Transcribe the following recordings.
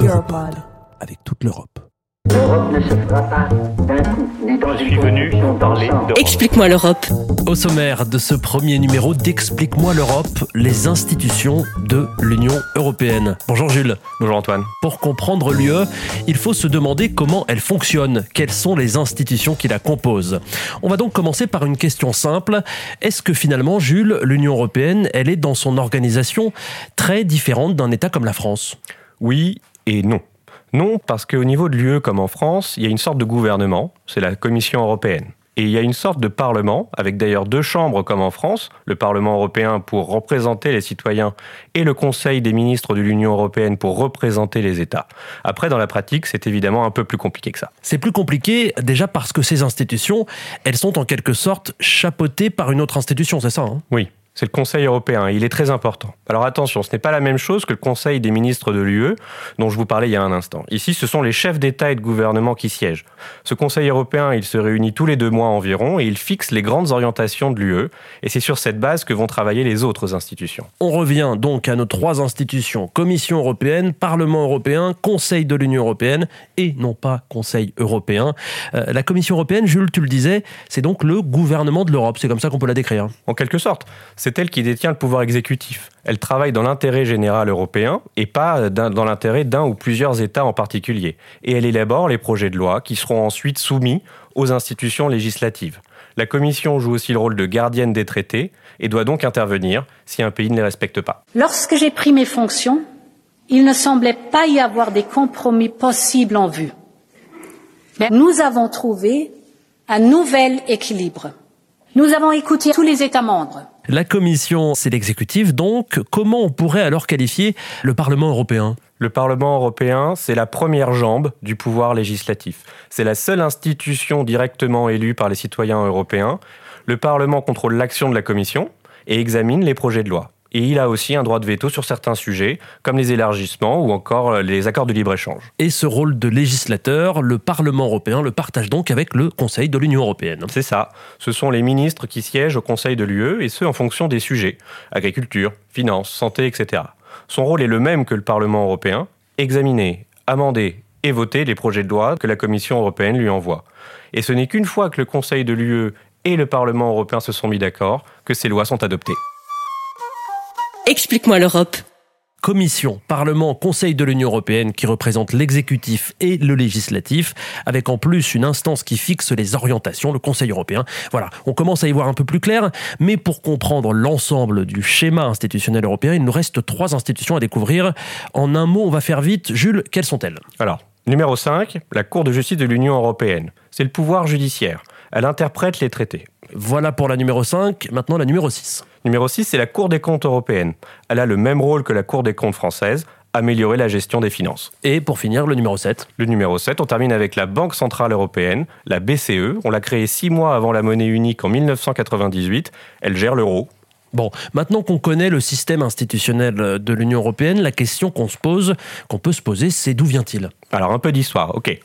Europod. Avec toute l'Europe. L'Europe ne se fera pas d'un coup, ni dans une convention d'ensemble. Explique-moi l'Europe. Au sommaire de ce premier numéro d'Explique-moi l'Europe, les institutions de l'Union européenne. Bonjour Jules. Bonjour Antoine. Pour comprendre l'UE, il faut se demander comment elle fonctionne, quelles sont les institutions qui la composent? On va donc commencer par une question simple. Est-ce que finalement, Jules, l'Union européenne, elle est dans son organisation très différente d'un État comme la France? Oui et non. Non, parce qu'au niveau de l'UE comme en France, il y a une sorte de gouvernement, c'est la Commission européenne. Et il y a une sorte de parlement, avec d'ailleurs deux chambres comme en France, le Parlement européen pour représenter les citoyens et le Conseil des ministres de l'Union européenne pour représenter les États. Après, dans la pratique, c'est évidemment un peu plus compliqué que ça. C'est plus compliqué déjà parce que ces institutions, elles sont en quelque sorte chapeautées par une autre institution, c'est ça hein? Oui, c'est le Conseil européen. Il est très important. Alors attention, ce n'est pas la même chose que le Conseil des ministres de l'UE, dont je vous parlais il y a un instant. Ici, ce sont les chefs d'État et de gouvernement qui siègent. Ce Conseil européen, il se réunit tous les deux mois environ et il fixe les grandes orientations de l'UE. Et c'est sur cette base que vont travailler les autres institutions. On revient donc à nos trois institutions Commission européenne, Parlement européen, Conseil de l'Union européenne et non pas Conseil européen. Euh, la Commission européenne, Jules, tu le disais, c'est donc le gouvernement de l'Europe. C'est comme ça qu'on peut la décrire. En quelque sorte c'est elle qui détient le pouvoir exécutif. Elle travaille dans l'intérêt général européen et pas dans l'intérêt d'un ou plusieurs États en particulier. Et elle élabore les projets de loi qui seront ensuite soumis aux institutions législatives. La Commission joue aussi le rôle de gardienne des traités et doit donc intervenir si un pays ne les respecte pas. Lorsque j'ai pris mes fonctions, il ne semblait pas y avoir des compromis possibles en vue. Mais nous avons trouvé un nouvel équilibre. Nous avons écouté tous les États membres. La Commission, c'est l'exécutif, donc comment on pourrait alors qualifier le Parlement européen? Le Parlement européen, c'est la première jambe du pouvoir législatif. C'est la seule institution directement élue par les citoyens européens. Le Parlement contrôle l'action de la Commission et examine les projets de loi. Et il a aussi un droit de veto sur certains sujets, comme les élargissements ou encore les accords de libre-échange. Et ce rôle de législateur, le Parlement européen le partage donc avec le Conseil de l'Union européenne. C'est ça. Ce sont les ministres qui siègent au Conseil de l'UE, et ce en fonction des sujets. Agriculture, finances, santé, etc. Son rôle est le même que le Parlement européen, examiner, amender et voter les projets de loi que la Commission européenne lui envoie. Et ce n'est qu'une fois que le Conseil de l'UE et le Parlement européen se sont mis d'accord que ces lois sont adoptées. Explique-moi l'Europe. Commission, Parlement, Conseil de l'Union européenne qui représente l'exécutif et le législatif, avec en plus une instance qui fixe les orientations, le Conseil européen. Voilà, on commence à y voir un peu plus clair, mais pour comprendre l'ensemble du schéma institutionnel européen, il nous reste trois institutions à découvrir. En un mot, on va faire vite. Jules, quelles sont-elles? Alors, numéro 5, la Cour de justice de l'Union européenne. C'est le pouvoir judiciaire. Elle interprète les traités. Voilà pour la numéro 5, maintenant la numéro 6. Numéro 6, c'est la Cour des comptes européenne. Elle a le même rôle que la Cour des comptes française, améliorer la gestion des finances. Et pour finir, le numéro 7 Le numéro 7, on termine avec la Banque Centrale Européenne, la BCE. On l'a créée six mois avant la monnaie unique en 1998. Elle gère l'euro. Bon, maintenant qu'on connaît le système institutionnel de l'Union européenne, la question qu'on se pose, qu'on peut se poser, c'est d'où vient-il? Alors un peu d'histoire, ok.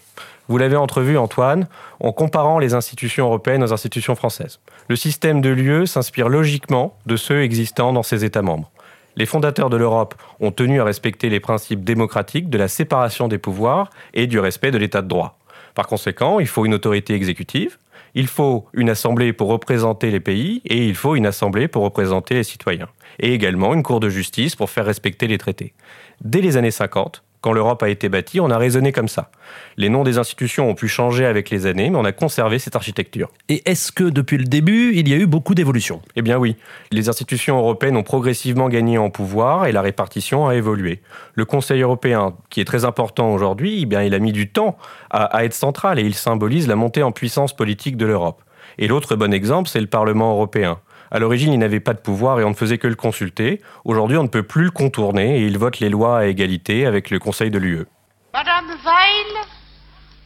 Vous l'avez entrevu, Antoine, en comparant les institutions européennes aux institutions françaises. Le système de l'UE s'inspire logiquement de ceux existant dans ses États membres. Les fondateurs de l'Europe ont tenu à respecter les principes démocratiques de la séparation des pouvoirs et du respect de l'état de droit. Par conséquent, il faut une autorité exécutive, il faut une assemblée pour représenter les pays et il faut une assemblée pour représenter les citoyens. Et également une cour de justice pour faire respecter les traités. Dès les années 50, quand l'Europe a été bâtie, on a raisonné comme ça. Les noms des institutions ont pu changer avec les années, mais on a conservé cette architecture. Et est-ce que depuis le début, il y a eu beaucoup d'évolutions? Eh bien oui. Les institutions européennes ont progressivement gagné en pouvoir et la répartition a évolué. Le Conseil européen, qui est très important aujourd'hui, eh bien il a mis du temps à, à être central et il symbolise la montée en puissance politique de l'Europe. Et l'autre bon exemple, c'est le Parlement européen. À l'origine, il n'avait pas de pouvoir et on ne faisait que le consulter. Aujourd'hui, on ne peut plus le contourner et il vote les lois à égalité avec le Conseil de l'UE. Madame Weil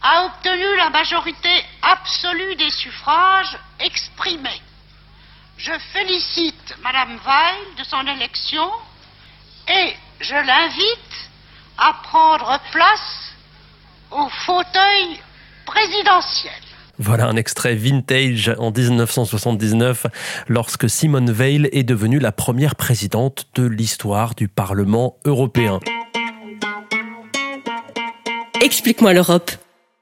a obtenu la majorité absolue des suffrages exprimés. Je félicite Madame Weil de son élection et je l'invite à prendre place au fauteuil présidentiel. Voilà un extrait vintage en 1979, lorsque Simone Veil est devenue la première présidente de l'histoire du Parlement européen. Explique-moi l'Europe.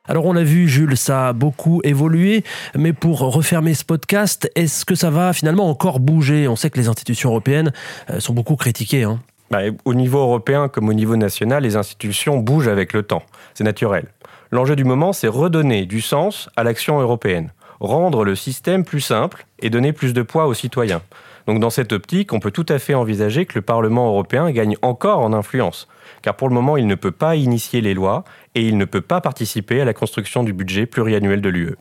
Alors on l'a vu, Jules, ça a beaucoup évolué, mais pour refermer ce podcast, est-ce que ça va finalement encore bouger? On sait que les institutions européennes euh, sont beaucoup critiquées. Hein. Bah, au niveau européen comme au niveau national, les institutions bougent avec le temps. C'est naturel. L'enjeu du moment, c'est redonner du sens à l'action européenne, rendre le système plus simple et donner plus de poids aux citoyens. Donc dans cette optique, on peut tout à fait envisager que le Parlement européen gagne encore en influence, car pour le moment, il ne peut pas initier les lois et il ne peut pas participer à la construction du budget pluriannuel de l'UE.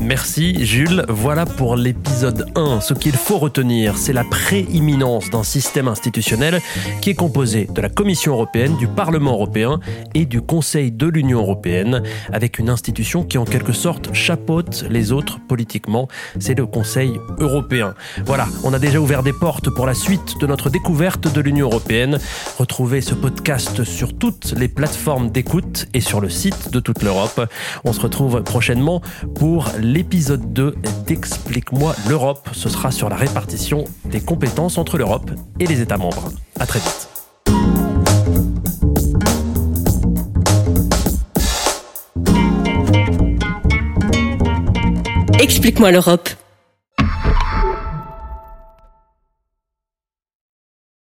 Merci Jules. Voilà pour l'épisode 1. Ce qu'il faut retenir, c'est la prééminence d'un système institutionnel qui est composé de la Commission européenne, du Parlement européen et du Conseil de l'Union européenne, avec une institution qui en quelque sorte chapeaute les autres politiquement. C'est le Conseil européen. Voilà, on a déjà ouvert des portes pour la suite de notre découverte de l'Union européenne. Retrouvez ce podcast sur toutes les plateformes d'écoute et sur le site de toute l'Europe. On se retrouve prochainement pour l'épisode 2 d'Explique-moi l'Europe. Ce sera sur la répartition des compétences entre l'Europe et les États membres. À très vite. Explique-moi l'Europe.